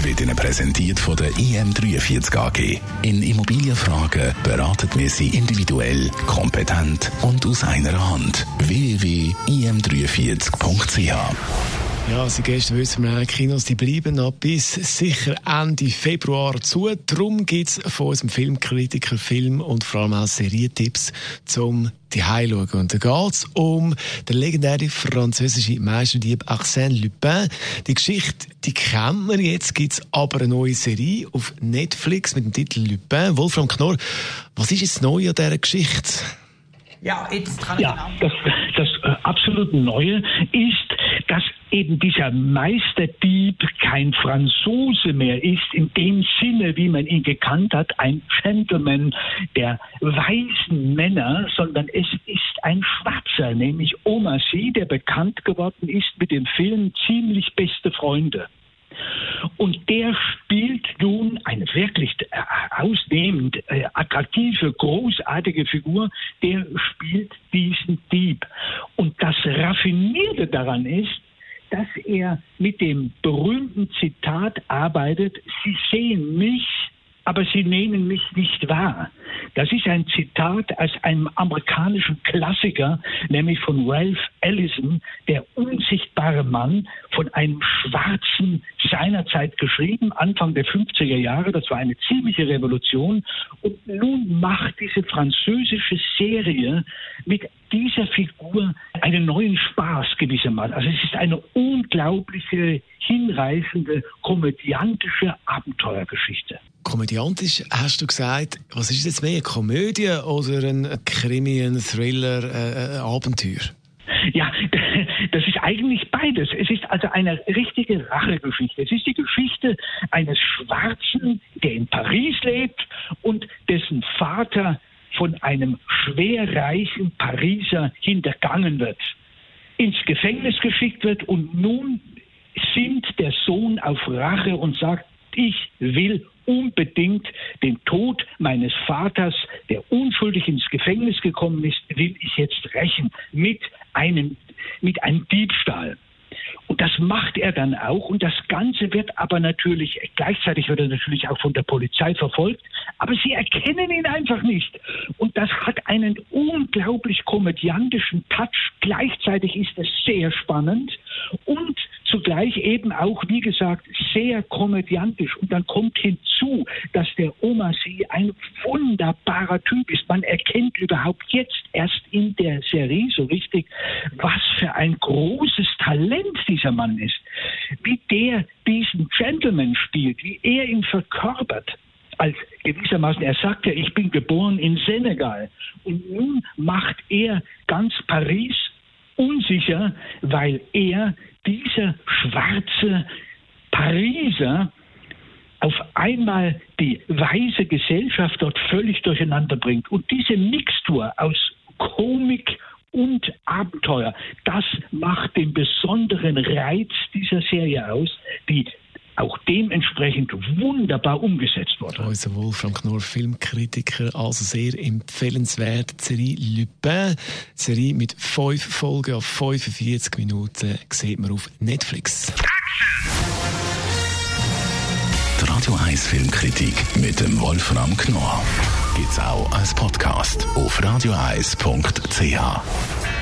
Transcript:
wird Ihnen präsentiert von der IM43 AG. In Immobilienfragen beraten wir Sie individuell, kompetent und aus einer Hand. www.im43.ch ja, Sie gestern wissen wir, Kinos die bleiben noch bis sicher Ende Februar zu. Darum gibt es von unserem Filmkritiker Film und vor allem auch Serientipps zum die schauen. Und da geht es um den legendären französischen Meisterdieb Arsène Lupin. Die Geschichte, die kennt man jetzt, gibt es aber eine neue Serie auf Netflix mit dem Titel Lupin. Wolfram Knorr, was ist jetzt neu an dieser Geschichte? Ja, jetzt kann ich ja, genau. das, das äh, absolut Neue ist, dass eben dieser Meisterdieb kein Franzose mehr ist, in dem Sinne, wie man ihn gekannt hat, ein Gentleman der weisen Männer, sondern es ist ein Schwarzer, nämlich Omar Sy, der bekannt geworden ist mit dem Film Ziemlich beste Freunde. Und der spielt nun eine wirklich äh, ausnehmend äh, attraktive, großartige Figur, der spielt diesen Dieb. Und das Raffinierte daran ist, dass er mit dem berühmten Zitat arbeitet, Sie sehen mich, aber Sie nehmen mich nicht wahr. Das ist ein Zitat aus einem amerikanischen Klassiker, nämlich von Ralph Ellison, der unsichtbare Mann, von einem Schwarzen seinerzeit geschrieben, Anfang der 50er Jahre. Das war eine ziemliche Revolution. Und nun macht diese französische Serie mit dieser Figur einen neuen Spaß gewissermaßen. Also es ist eine unglaubliche, hinreißende, komödiantische Abenteuergeschichte. Komödiantisch hast du gesagt, was ist jetzt mehr, eine Komödie oder ein Krimi, ein Thriller, äh, ein Abenteuer? Ja, das ist eigentlich beides. Es ist also eine richtige Rachegeschichte. Es ist die Geschichte eines Schwarzen, der in Paris lebt und dessen Vater von einem schwerreichen Pariser hintergangen wird, ins Gefängnis geschickt wird und nun sinnt der Sohn auf Rache und sagt, ich will unbedingt den Tod meines Vaters, der unschuldig ins Gefängnis gekommen ist, will ich jetzt rächen mit einem, mit einem Diebstahl. Und das macht er dann auch. Und das Ganze wird aber natürlich, gleichzeitig wird er natürlich auch von der Polizei verfolgt. Aber sie erkennen ihn einfach nicht. Und das hat einen unglaublich komödiantischen Touch. Gleichzeitig ist es sehr spannend und zugleich eben auch, wie gesagt, sehr komödiantisch. Und dann kommt hinzu, dass der Oma Sie ein wunderbarer Typ ist. Man erkennt überhaupt jetzt erst in der Serie so richtig, was für ein großes Talent dieser Mann ist. Wie der diesen Gentleman spielt, wie er ihn verkörpert als gewissermaßen, er sagt ja, ich bin geboren in Senegal. Und nun macht er ganz Paris unsicher, weil er dieser schwarze Pariser auf einmal die weise Gesellschaft dort völlig durcheinander bringt. Und diese Mixtur aus Komik und Abenteuer, das macht den besonderen Reiz dieser Serie aus, die auch dementsprechend wunderbar umgesetzt wurde. Unser Wolfram Knorr, Filmkritiker, also sehr empfehlenswert. Die Serie Lupin, Serie mit fünf Folgen auf 45 Minuten, sieht man auf Netflix. Die Radio 1 Filmkritik mit dem Wolfram Knorr gibt es auch als Podcast auf radioeis.ch.